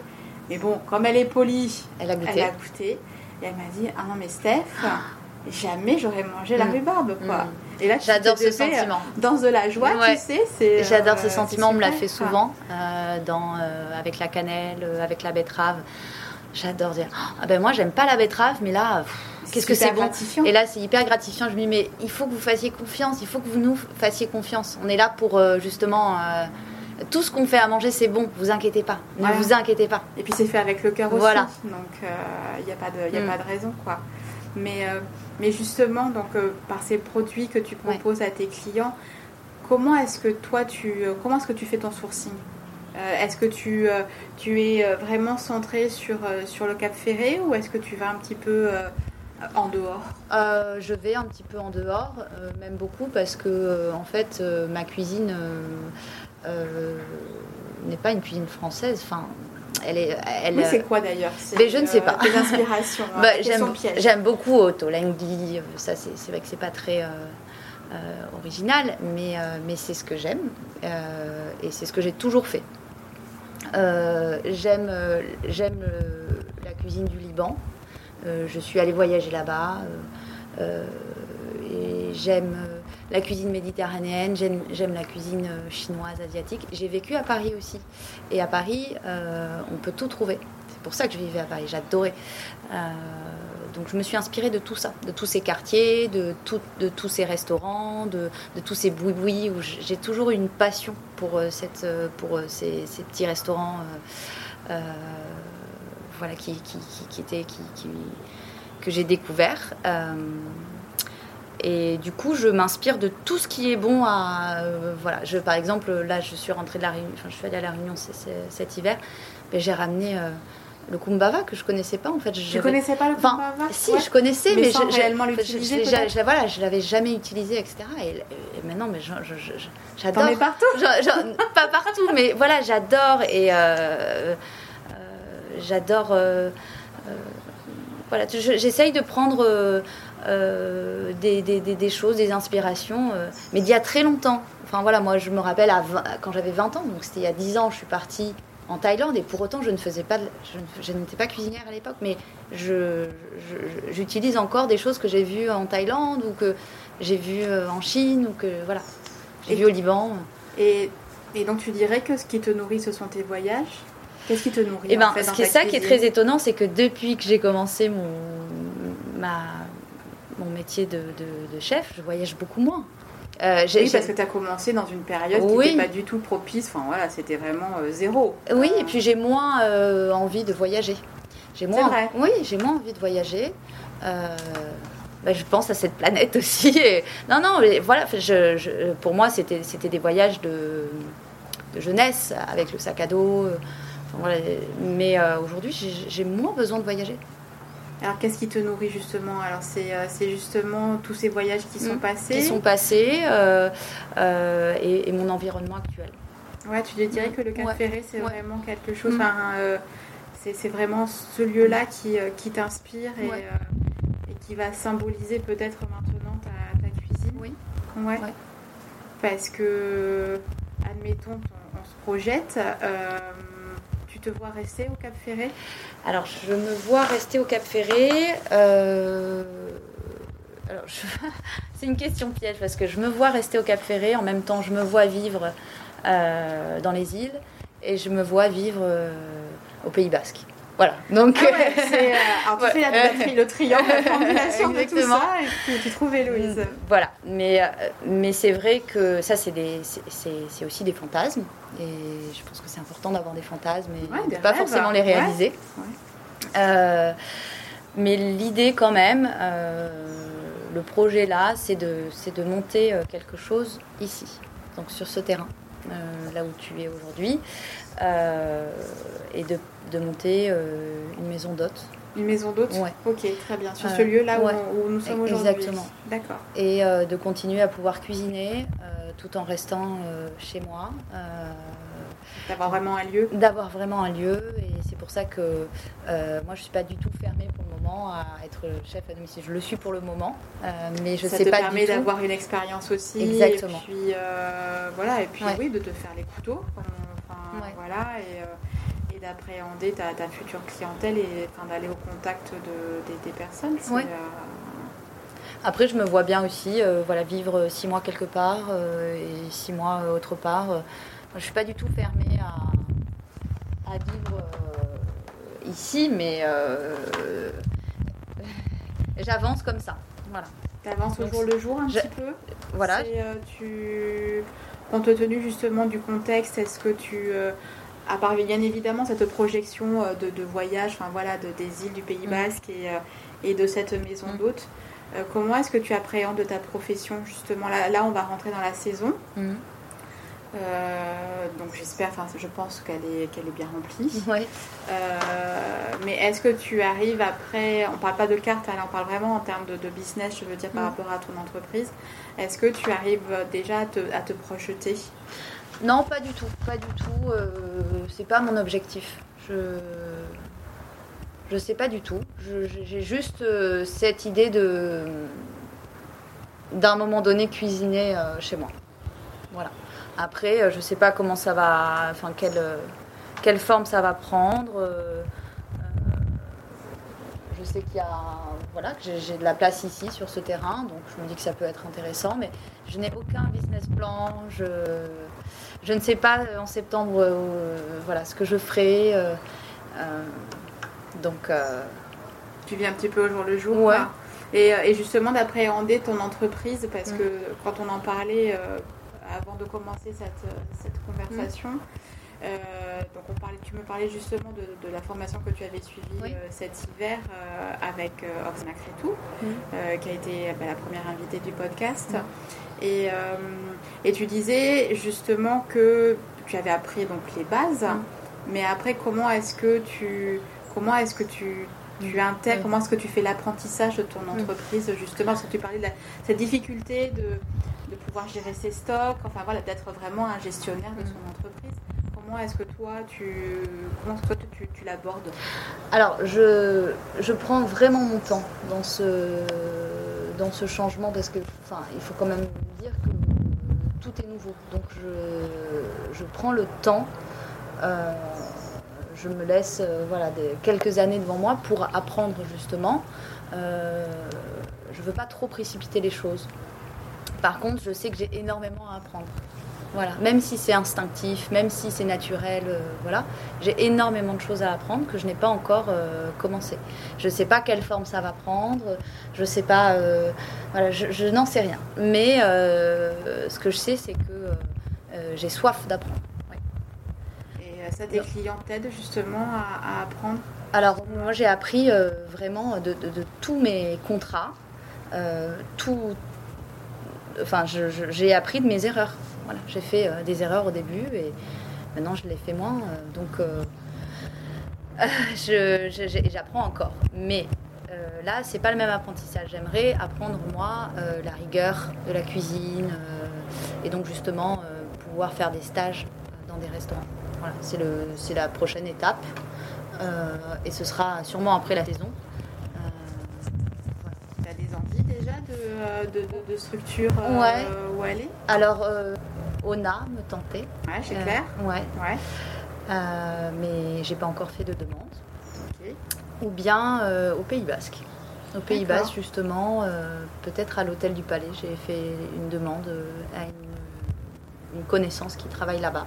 Mais bon, comme elle est polie, Elle a elle goûté. a goûté. Et elle m'a dit Ah non, mais Steph, jamais j'aurais mangé la Mm. rhubarbe, quoi. Mm. Et là, J'adore ce euh, sentiment. Dans de la joie, Ouais. tu sais. c'est, J'adore euh, ce sentiment, on me l'a fait souvent euh, dans, euh, avec la cannelle, avec la betterave. J'adore dire ah ben moi j'aime pas la betterave, mais là quoi. qu'est-ce que c'est bon gratifiant. Et là c'est hyper gratifiant. Je me dis mais il faut que vous fassiez confiance, il faut que vous nous fassiez confiance. On est là pour justement tout ce qu'on fait à manger c'est bon, vous inquiétez pas, ne Voilà. vous inquiétez pas. Et puis c'est fait avec le cœur aussi. Voilà. Donc il n'y a, pas de, y a Mm. pas de raison. quoi. Mais, euh, mais justement, donc, euh, par ces produits que tu Ouais. proposes à tes clients, comment est-ce que toi, tu, euh, comment est-ce que tu fais ton sourcing? Euh, Est-ce que tu, euh, tu es euh, vraiment centré sur, euh, sur le Cap Ferré ou est-ce que tu vas un petit peu euh, en dehors? Euh, je vais un petit peu en dehors, euh, même beaucoup, parce que euh, en fait, euh, ma cuisine euh, euh, n'est pas une cuisine française. Enfin, elle est. Elle, Oui, c'est quoi d'ailleurs? C'est, mais je ne sais pas. Tes inspirations. hein, Bah, question j'aime, beaucoup Otto Lengi. euh, Ça, c'est, vrai que c'est pas très euh, euh, original, mais, euh, mais c'est ce que j'aime euh, et c'est ce que j'ai toujours fait. Euh, j'aime euh, j'aime euh, la cuisine du Liban. Euh, je suis allée voyager là-bas. euh, euh, et j'aime euh, la cuisine méditerranéenne, j'aime, la cuisine euh, chinoise, asiatique. J'ai vécu à Paris aussi. Et à Paris, euh, on peut tout trouver. C'est pour ça que je vivais à Paris, j'adorais. Euh, donc je me suis inspirée de tout ça, de tous ces quartiers, de, tous ces restaurants, de, tous ces boui-boui où j'ai toujours une passion pour, ces, petits restaurants voilà, qui, étaient, que j'ai découvert. Et du coup, je m'inspire de tout ce qui est bon à. euh, voilà, je, par exemple, là, je suis rentrée de la Réunion, enfin, je suis allée à la Réunion c- c- cet hiver, mais j'ai ramené euh, le kumbava que je connaissais pas en fait. Tu J'avais- connaissais pas le Enfin, Kumbava Si, Ouais. je connaissais, Mais mais, sans je, je- réellement je- l'utiliser, je- je- voilà, je l'avais jamais utilisé, etc. Et, et maintenant, mais je- je- je- je- j'adore. T'en partout Je- je- pas partout, mais voilà, j'adore et euh, euh, j'adore. euh, voilà, je- j'essaye de prendre des, des- choses, des inspirations, euh, mais d'il y a très longtemps. Enfin voilà, moi je me rappelle à 20 quand j'avais 20 ans, donc c'était il y a 10 ans, je suis partie en Thaïlande et pour autant je ne faisais pas, de- je, n'étais pas cuisinière à l'époque, mais je, j'utilise encore des choses que j'ai vues en Thaïlande ou que j'ai vues euh, en Chine ou que voilà, j'ai vu au Liban. Et, et donc tu dirais que ce qui te nourrit, ce sont tes voyages? Qu'est-ce qui te nourrit Et ben, en fait, ce qui est ça qui est très étonnant, c'est que depuis que j'ai commencé mon, ma, mon métier de, de- de chef, je voyage beaucoup moins. Euh, Oui, parce que tu as commencé dans une période Oui. qui n'était pas du tout propice. Enfin voilà, c'était vraiment euh, zéro. Oui, Euh, et puis j'ai moins euh, envie de voyager. J'ai moins, vrai. Oui, j'ai moins envie de voyager. Euh, bah, je pense à cette planète aussi. et- Non, non, mais voilà. je- je- pour moi, c'était c'était des voyages de, de jeunesse avec le sac à dos. euh, enfin, voilà. Mais euh, aujourd'hui, j'ai moins besoin de voyager. Alors qu'est-ce qui te nourrit justement? Alors c'est euh, c'est justement tous ces voyages qui sont Mm. passés. qui sont passés euh, euh, et, et mon environnement actuel. Ouais, tu dirais que le Cap Ouais. Ferré, c'est Ouais. vraiment quelque chose. Mm. Euh, c'est vraiment ce lieu-là qui, qui t'inspire et, Ouais. et qui va symboliser peut-être maintenant ta, ta cuisine. Oui. Ouais. Ouais. Parce que, admettons, on, on se projette. Tu te vois rester au Cap Ferré Alors, je me vois rester au Cap Ferré. euh, c'est une question piège parce que je me vois rester au Cap Ferré. En même temps, je me vois vivre euh, dans les îles et je me vois vivre euh, au Pays Basque. Voilà. Donc, Ah ouais, c'est, euh, alors tu Ouais. fais la, tri- le triangle, la combination de tout ça et puis tu trouves Héloïse. Mm, Voilà, mais, euh, mais c'est vrai que ça, c'est des- aussi des fantasmes. Et je pense que c'est important d'avoir des fantasmes et Ouais, de pas rêves. forcément les Ouais. réaliser. Ouais. Euh, mais l'idée, quand même, euh, le projet là, c'est de, c'est de monter quelque chose ici, donc sur ce terrain, là où tu es aujourd'hui, euh, et de, de monter euh, une maison d'hôtes. Une maison d'hôte Ouais. Ok, très bien. Sur Euh, ce lieu-là où ouais. on- où, nous sommes aujourd'hui. Exactement. D'accord. et euh, de continuer à pouvoir cuisiner euh, tout en restant euh, chez moi, euh, D'avoir vraiment un lieu. d'avoir vraiment un lieu et c'est pour pour ça que euh, moi, je ne suis pas du tout fermée pour à être chef à domicile. Je le suis pour le moment, euh, mais je ça sais te pas permet du tout. d'avoir une expérience aussi. Exactement. Et puis, euh, voilà, et puis Ouais. oui, de te faire les couteaux. Enfin, enfin, Ouais. voilà, et, euh, et d'appréhender ta, ta future clientèle et enfin, d'aller au contact de, des, des personnes. Ouais. Après, je me vois bien aussi voilà, vivre six mois quelque part et six mois autre part. Je ne suis pas du tout fermée à, à vivre ici, mais euh, j'avance comme ça. Voilà. T'avances au jour le jour un je- petit peu. voilà. Euh, tu... Compte tenu justement du contexte, est-ce que tu, euh, à part bien évidemment cette projection euh, de, de voyage, enfin voilà, de, des îles du Pays Mm. Basque et, euh, et de cette maison Mm. d'hôte, comment est-ce que tu appréhendes ta profession justement? Là, là, on va rentrer dans la saison. Mhm. Euh, donc j'espère, enfin je pense qu'elle est, qu'elle est bien remplie. Ouais. Euh, mais est-ce que tu arrives après, on parle pas de carte, là on parle vraiment en termes de, de business, je veux dire par Mm. rapport à ton entreprise, est-ce que tu arrives déjà à te, à te projeter? Non, pas du tout, pas du tout. euh, c'est pas mon objectif. Je je sais pas du tout. J'ai juste euh, cette idée de d'un moment donné cuisiner euh, chez moi. Voilà. Après, euh, je sais pas comment ça va, enfin quelle euh, quelle forme ça va prendre. euh, je sais qu'il y a voilà que j'ai- de la place ici sur ce terrain, donc je me dis que ça peut être intéressant, mais je n'ai aucun business plan. Je je ne sais pas en septembre euh, voilà ce que je ferai. euh, donc Tu vis un petit peu au jour le jour Ouais. et, et justement d'appréhender ton entreprise, parce Mm. que quand on en parlait avant de commencer cette, cette conversation, Mm. euh, donc on parlait, tu me parlais justement de, de la formation que tu avais suivie Oui. euh, cet hiver euh, avec euh, Oxana Crétou, Mm. qui a été bah, la première invitée du podcast. Mm. Et, et tu disais justement que tu avais appris donc les bases, mais après comment est-ce que tu comment est-ce que tu tu intègres, comment est-ce que tu fais l'apprentissage de ton entreprise justement? Parce que tu parlais de la- cette difficulté de, de pouvoir gérer ses stocks, enfin voilà, d'être vraiment un gestionnaire de Mm. son entreprise. Comment est-ce que toi tu comment toi, tu, tu l'abordes? Alors, je, je prends vraiment mon temps dans ce, dans ce changement parce que, enfin, il faut quand même dire que tout est nouveau. Donc, je, je prends le temps. euh, je me laisse euh, voilà, des, quelques années devant moi pour apprendre justement. Euh, je ne veux pas trop précipiter les choses. Par contre, je sais que j'ai énormément à apprendre. Voilà, même si c'est instinctif, même si c'est naturel, euh, voilà, j'ai énormément de choses à apprendre que je n'ai pas encore euh, commencé. Je ne sais pas quelle forme ça va prendre, je sais pas, euh, voilà, je, je n'en sais rien. Mais ce que je sais, c'est que j'ai soif d'apprendre. Et ça, tes clients t'aident justement à, à apprendre? Alors, moi, j'ai appris vraiment de, de- de tous mes contrats, tout. Enfin, j'ai appris de mes erreurs. J'ai fait euh, des erreurs au début et maintenant je les fais moins. euh, donc, euh, j'apprends encore. Mais là, c'est pas le même apprentissage. J'aimerais apprendre moi la rigueur de la cuisine et donc justement pouvoir faire des stages dans des restaurants. C'est la prochaine étape. Et ce sera sûrement après la saison. Euh, Tu as des envies déjà de, euh, de, structure euh, Ouais. où aller alors, euh, Ona me tentait. Ouais, c'est clair Ouais. Ouais, mais j'ai pas encore fait de demande. Ou bien au Pays Basque. Au Pays. Basque, justement, peut-être à l'hôtel du Palais. J'ai fait une demande à une, une connaissance qui travaille là-bas.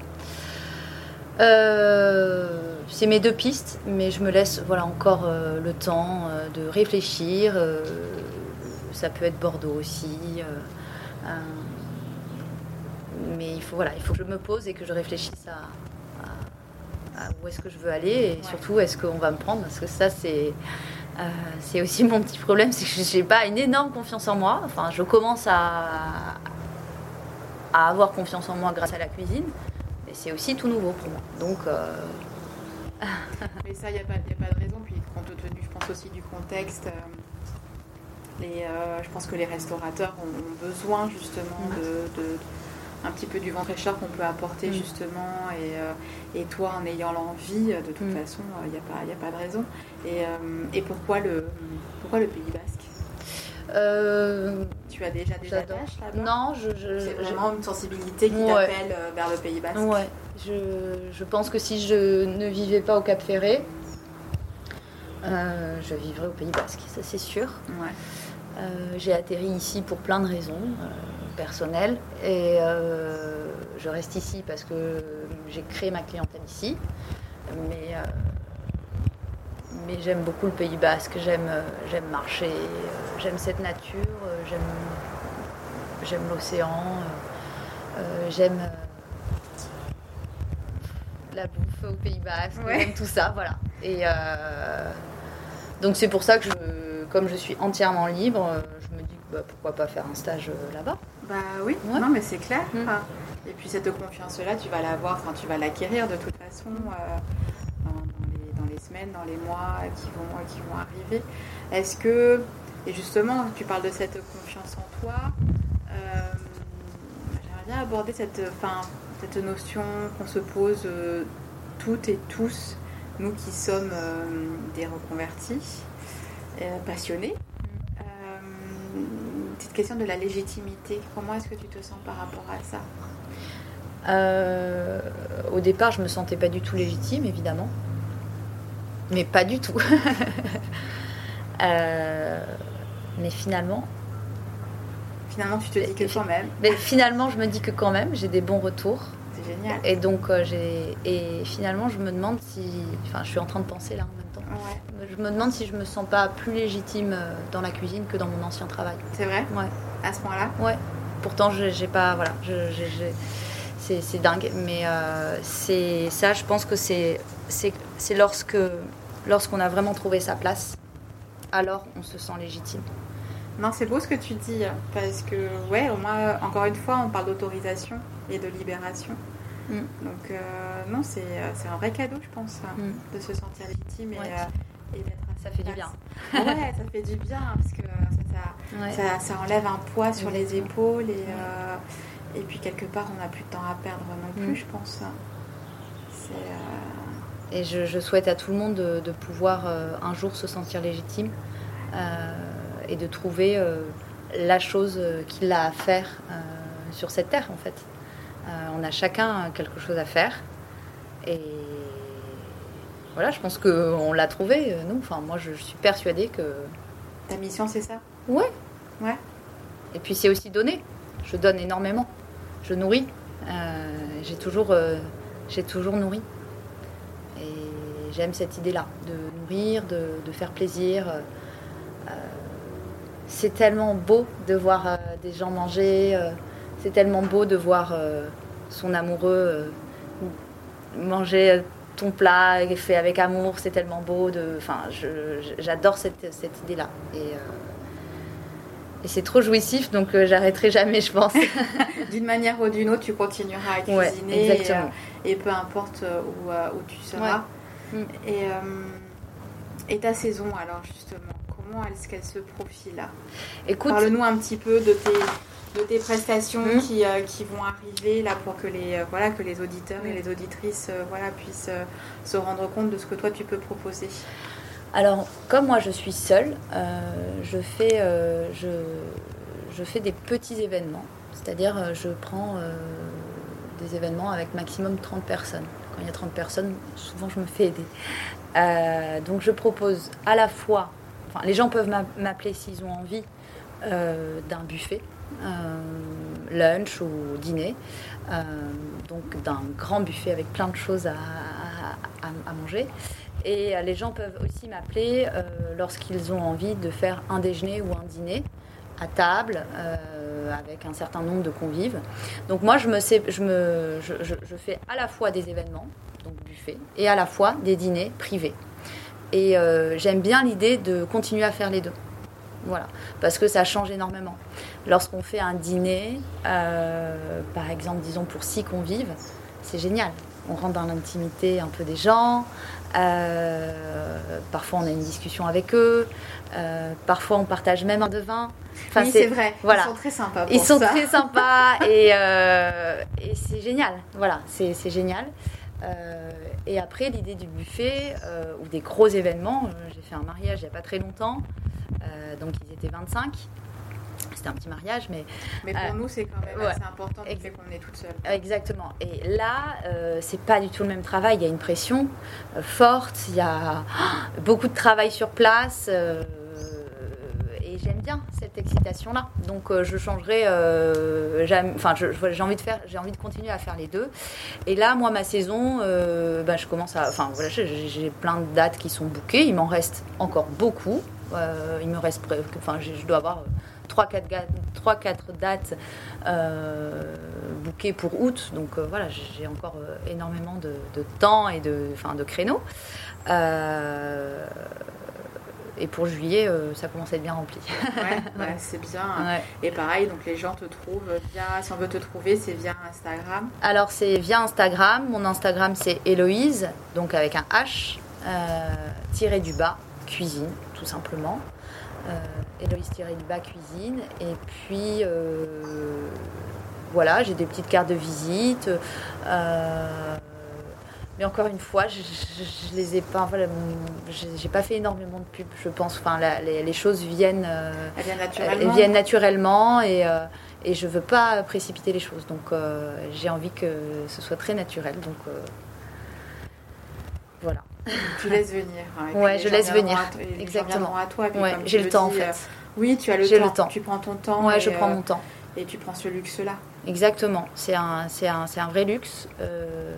Euh, c'est mes deux pistes, mais je me laisse voilà, encore euh, le temps euh, de réfléchir. Ça peut être Bordeaux aussi. euh, euh, mais il faut, voilà, il faut que je me pose et que je réfléchisse à, où est-ce que je veux aller et surtout est-ce qu'on va me prendre parce que ça c'est euh, c'est aussi mon petit problème, c'est que j'ai pas une énorme confiance en moi. Enfin, je commence à, à avoir confiance en moi grâce à la cuisine, mais c'est aussi tout nouveau pour moi. Donc, euh, Mais ça, il n'y a, a pas de raison. Puis compte tenu, je pense aussi du contexte, euh, les, euh, je pense que les restaurateurs ont, besoin justement de, de- un petit peu du vent fraîcheur qu'on peut apporter Mm. justement. Et, euh, et toi, en ayant l'envie, de toute Mm. façon, il n'y a, pas- y a pas de raison. Et, euh, et pourquoi, le, pourquoi le Pays Basque? Euh, Tu as déjà des attaches là-bas? Non, je, je, C'est je- vraiment une sensibilité qui Ouais. t'appelle euh, vers le Pays Basque? Ouais, je, je pense que si je ne vivais pas au Cap Ferré, euh, je vivrais au Pays Basque, ça c'est sûr. Ouais. Euh, j'ai atterri ici pour plein de raisons euh, personnelles et euh, je reste ici parce que j'ai créé ma clientèle ici. Mais, mais j'aime beaucoup le Pays Basque, j'aime j'aime marcher, j'aime cette nature, j'aime j'aime l'océan, j'aime la bouffe au Pays Basque, Ouais. j'aime tout ça, voilà. Et euh, donc c'est pour ça que je, comme je suis entièrement libre, euh, je me dis bah, pourquoi pas faire un stage euh, là-bas. Bah oui, Ouais. non mais c'est clair. Mm. Enfin, Et puis cette confiance-là, tu vas l'avoir, enfin tu vas l'acquérir de toute façon euh, dans, les, dans les semaines, dans les mois qui vont, qui vont arriver. Est-ce que, et justement, tu parles de cette confiance en toi, j'aimerais bien aborder cette, enfin, cette notion qu'on se pose toutes et tous, nous qui sommes euh, des reconvertis, euh, passionnés. Euh, petite question de la légitimité. Comment est-ce que tu te sens par rapport à ça Euh, au départ, je me sentais pas du tout légitime, évidemment. Mais pas du tout. Euh, mais finalement, Finalement, tu te dis que quand même, mais finalement, je me dis que quand même, j'ai des bons retours. c'est génial. Et donc, euh, j'ai et finalement, je me demande si, enfin, je suis en train de penser là. Ouais, Je me demande si je me sens pas plus légitime euh, dans la cuisine que dans mon ancien travail. c'est vrai? Ouais. À ce point-là? Ouais. Pourtant, j'ai pas. Voilà. c'est, c'est dingue. Mais euh, c'est ça, je pense que c'est, lorsque, lorsqu'on a vraiment trouvé sa place, alors on se sent légitime. Non, c'est beau ce que tu dis, parce que, ouais, au moins, encore une fois, on parle d'autorisation et de libération. Mm. Donc, euh, non, c'est euh, c'est un vrai cadeau, je pense, Mm. de se sentir légitime et, Ouais. euh, et à Ça fait du bien. Ouais, ça fait du bien, parce que ça, ça, Ouais. ça, ça enlève un poids sur les épaules et, euh, et puis quelque part, on n'a plus de temps à perdre non plus, Mm. je pense. Euh, Et je, je souhaite à tout le monde de, de pouvoir un jour se sentir légitime et de trouver la chose qu'il a à faire sur cette terre en fait. Euh, on a chacun quelque chose à faire et voilà, je pense qu'on l'a trouvé, euh, nous. Enfin, moi, je, je suis persuadée que. Ta mission, c'est ça? Ouais. Ouais. Et puis, c'est aussi donner. Je donne énormément. Je nourris. Euh, j'ai toujours, euh, j'ai toujours nourri. Et j'aime cette idée-là, de nourrir, de, de faire plaisir. Euh, c'est tellement beau de voir des gens manger. C'est tellement beau de voir euh, son amoureux euh, manger euh, ton plat et fait avec amour. C'est tellement beau. De, enfin, j'adore cette, cette idée-là. Et, euh, et c'est trop jouissif, donc euh, j'arrêterai jamais, je pense. D'une manière ou d'une autre, tu continueras à Ouais, cuisiner. et, euh, peu importe où, où tu seras. Ouais. Et, et ta saison, alors justement, comment est-ce qu'elle se profile là Écoute, Parle-nous un petit peu de tes, de tes prestations Mm. qui, euh, qui vont arriver là pour que les, euh, voilà, que les auditeurs et les auditrices euh, voilà, puissent se rendre compte de ce que toi tu peux proposer. Alors, comme moi je suis seule, je, fais, je, je fais des petits événements. C'est-à-dire, je prends des événements avec maximum 30 personnes. Quand il y a 30 personnes, souvent je me fais aider. Donc, je propose à la fois, les gens peuvent m'a- m'appeler s'ils ont envie euh, d'un buffet, euh, lunch ou dîner. Euh, donc, d'un grand buffet avec plein de choses à- manger. Et les gens peuvent aussi m'appeler lorsqu'ils ont envie de faire un déjeuner ou un dîner à table avec un certain nombre de convives. Donc moi, je- je fais à la fois des événements, donc buffet, et à la fois des dîners privés. Et euh, j'aime bien l'idée de continuer à faire les deux. Voilà, parce que ça change énormément. Lorsqu'on fait un dîner, euh, par exemple, disons pour six convives, c'est génial. on rentre dans l'intimité un peu des gens. parfois, on a une discussion avec eux. parfois, on partage même un de vin. oui, c'est vrai. Ils sont très sympas. Ils sont très sympas et, et c'est génial. Voilà, c'est génial. Et après, l'idée du buffet ou des gros événements, j'ai fait un mariage il n'y a pas très longtemps, donc ils étaient 25 c'était un petit mariage, mais. Mais pour euh, nous, c'est quand même assez important qu'on est toute seule. Exactement. Et là, euh, c'est pas du tout le même travail. Il y a une pression euh, forte, il y a beaucoup de travail sur place. J'aime bien cette excitation-là. Donc, je changerai. Enfin, j'ai envie de faire, j'ai envie de continuer à faire les deux. Et là, moi, ma saison, ben, je commence à. Enfin, voilà, j'ai plein de dates qui sont bookées. Il m'en reste encore beaucoup. il me reste. Enfin, je dois avoir 3-4 dates euh, bookées pour août. Donc euh, voilà, j'ai encore euh, énormément de, temps et de, enfin, de créneaux. Euh, et pour juillet, ça commence à être bien rempli. ouais, c'est bien. Et pareil, donc les gens te trouvent via, si on veut te trouver, c'est via Instagram. Alors c'est via Instagram. Mon Instagram c'est Héloïse, donc avec un H, tiré du bas, cuisine, tout simplement. Héloïse du bas cuisine. Et puis euh, voilà, j'ai des petites cartes de visite. Euh, mais encore une fois, je, je, les ai pas. Voilà, j'ai pas fait énormément de pubs, je pense. Enfin, les, choses viennent, euh, viennent naturellement. viennent naturellement et, et je veux pas précipiter les choses. Donc, j'ai envie que ce soit très naturel. Donc, voilà. Tu laisses venir. Hein, ouais, je laisse venir. Exactement. à toi. Ouais, j'ai le temps en fait. Oui, tu as le temps. le temps. Tu prends ton temps. Ouais, je prends mon temps. Et tu prends ce luxe-là. Exactement. C'est un, c'est un, c'est un vrai luxe. Euh,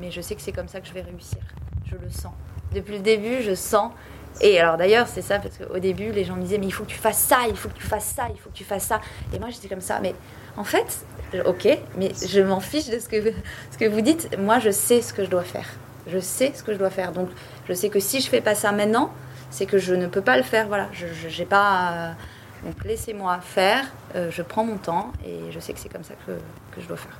mais je sais que c'est comme ça que je vais réussir. Je le sens. Depuis le début, je sens. Et alors d'ailleurs, c'est ça, parce qu'au début, les gens me disaient, mais il faut que tu fasses ça, il faut que tu fasses ça, il faut que tu fasses ça. Et moi, j'étais comme ça. Mais en fait, ok, mais je m'en fiche de ce que, ce que vous dites. Moi, je sais ce que je dois faire. Je sais ce que je dois faire. Donc, je sais que si je fais pas ça maintenant, c'est que je ne peux pas le faire. Voilà, je n'ai pas. donc laissez-moi faire, euh, je prends mon temps et je sais que c'est comme ça que, que, je dois faire.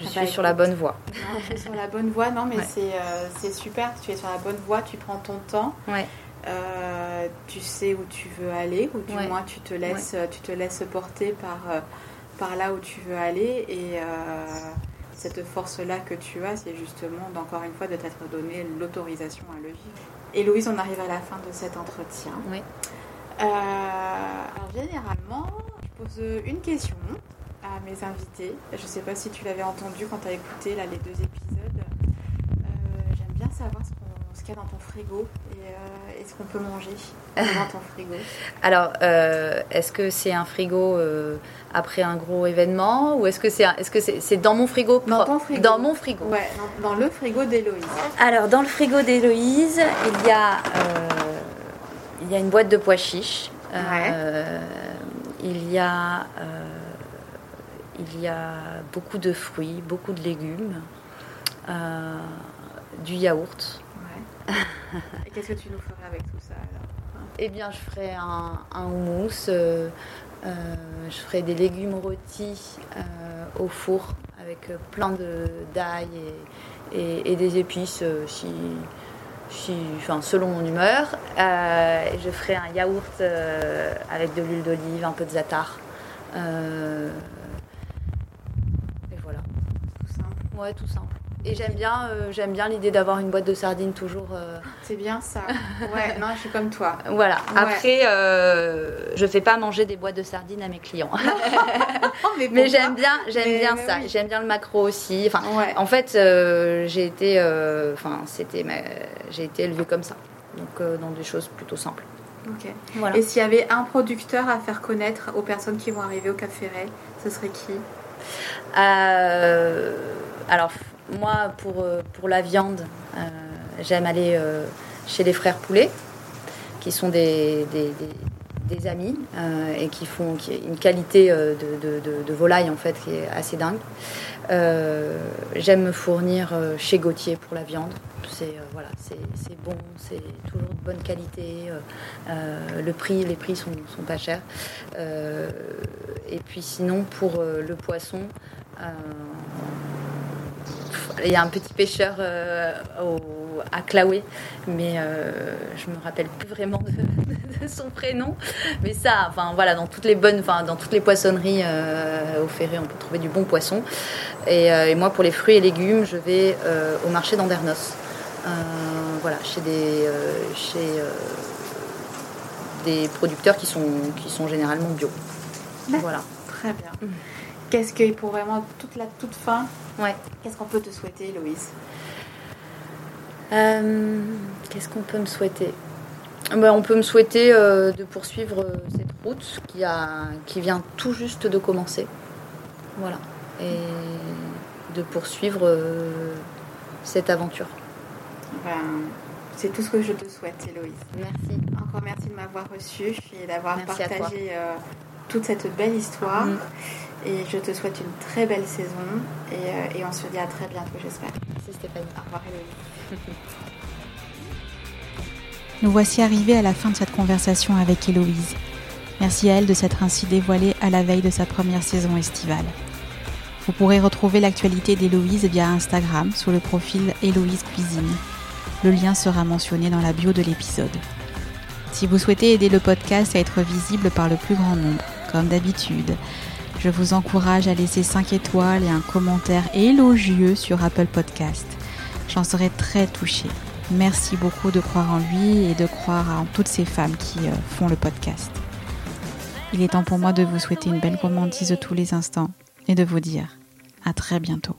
Je suis sur la bonne voie. Non, je suis sur la bonne voie, non, mais euh, c'est super. Tu es sur la bonne voie, tu prends ton temps. Ouais. Euh, tu sais où tu veux aller, ou du moins tu te laisses, tu te laisses porter par, par là où tu veux aller. Et cette force-là que tu as, c'est justement, encore une fois, de t'être donné l'autorisation à le vivre. Et Louise, on arrive à la fin de cet entretien. Oui. Euh, alors, généralement, je pose une question à mes invités. Je ne sais pas si tu l'avais entendu quand tu as écouté là, les deux épisodes. Euh, j'aime bien savoir ce, ce qu'il y a dans ton frigo et, euh, ce qu'on peut manger dans ton frigo. Alors, est-ce que c'est un frigo après un gros événement ou est-ce que c'est est-ce que c'est dans mon frigo Dans ton frigo. Dans mon frigo? Ouais, dans, le frigo d'Héloïse. Alors dans le frigo d'Héloïse, il y a euh, il y a une boîte de pois chiches. Euh, il y a euh, il y a beaucoup de fruits, beaucoup de légumes, du yaourt. Ouais. Et qu'est-ce que tu nous ferais avec tout ça alors? Eh bien, je ferai un, un houmous euh, je ferai des légumes rôtis euh, au four avec plein d'ail et, et, des épices euh, si, si, enfin, selon mon humeur. je ferai un yaourt avec de l'huile d'olive, un peu de zatar. et voilà. Tout simple. Ouais, tout simple. Et j'aime bien, euh, j'aime bien l'idée d'avoir une boîte de sardines toujours. Euh, C'est bien ça. Ouais, non, je suis comme toi. Voilà. Après, euh, je fais pas manger des boîtes de sardines à mes clients. mais, j'aime bien, j'aime bien ça. J'aime bien le macro aussi. Enfin, en fait, j'ai été, enfin, c'était, j'ai été élevée comme ça. Donc, dans des choses plutôt simples. Ok. Voilà. Et s'il y avait un producteur à faire connaître aux personnes qui vont arriver au Cap Ferret, ce serait qui? Alors moi, pour, euh, pour la viande, euh, j'aime aller euh, chez les frères Poulet, qui sont des, amis et qui font une qualité de, volaille en fait qui est assez dingue. j'aime me fournir chez Gauthier pour la viande. C'est bon, c'est toujours de bonne qualité. le prix, les prix sont, sont pas chers. et puis sinon pour le poisson Il y a un petit pêcheur à Claoué, mais je me rappelle plus vraiment de, son prénom. Mais ça, enfin voilà, dans toutes les bonnes, enfin dans toutes les poissonneries au Ferré, on peut trouver du bon poisson. Et, et, moi, pour les fruits et légumes, je vais au marché d'Andernos. voilà, chez des, chez des producteurs qui sont, qui sont généralement bio. Voilà. Très bien. Qu'est-ce que, pour vraiment toute la toute fin, ouais. qu'est-ce qu'on peut te souhaiter, Louise? Euh, Qu'est-ce qu'on peut me souhaiter? Ben, On peut me souhaiter euh, de poursuivre euh, cette route qui, a, qui vient tout juste de commencer. Voilà. Et de poursuivre cette aventure. Ben, c'est tout ce que je te souhaite, Héloïse. Merci. Encore merci de m'avoir reçue et d'avoir partagé euh, toute cette belle histoire. Mm. Et je te souhaite une très belle saison. Euh, et, on se dit à très bientôt, j'espère. Merci Stéphanie. Au revoir, Héloïse. Nous voici arrivés à la fin de cette conversation avec Héloïse. Merci à elle de s'être ainsi dévoilée à la veille de sa première saison estivale. Vous pourrez retrouver l'actualité d'Héloïse via Instagram sous le profil Héloïse Cuisine. Le lien sera mentionné dans la bio de l'épisode. Si vous souhaitez aider le podcast à être visible par le plus grand nombre, comme d'habitude, je vous encourage à laisser 5 étoiles et un commentaire élogieux sur Apple Podcast. J'en serai très touchée. Merci beaucoup de croire en lui et de croire en toutes ces femmes qui euh, font le podcast. Il est temps pour moi de vous souhaiter une belle gourmandise de tous les instants et de vous dire à très bientôt.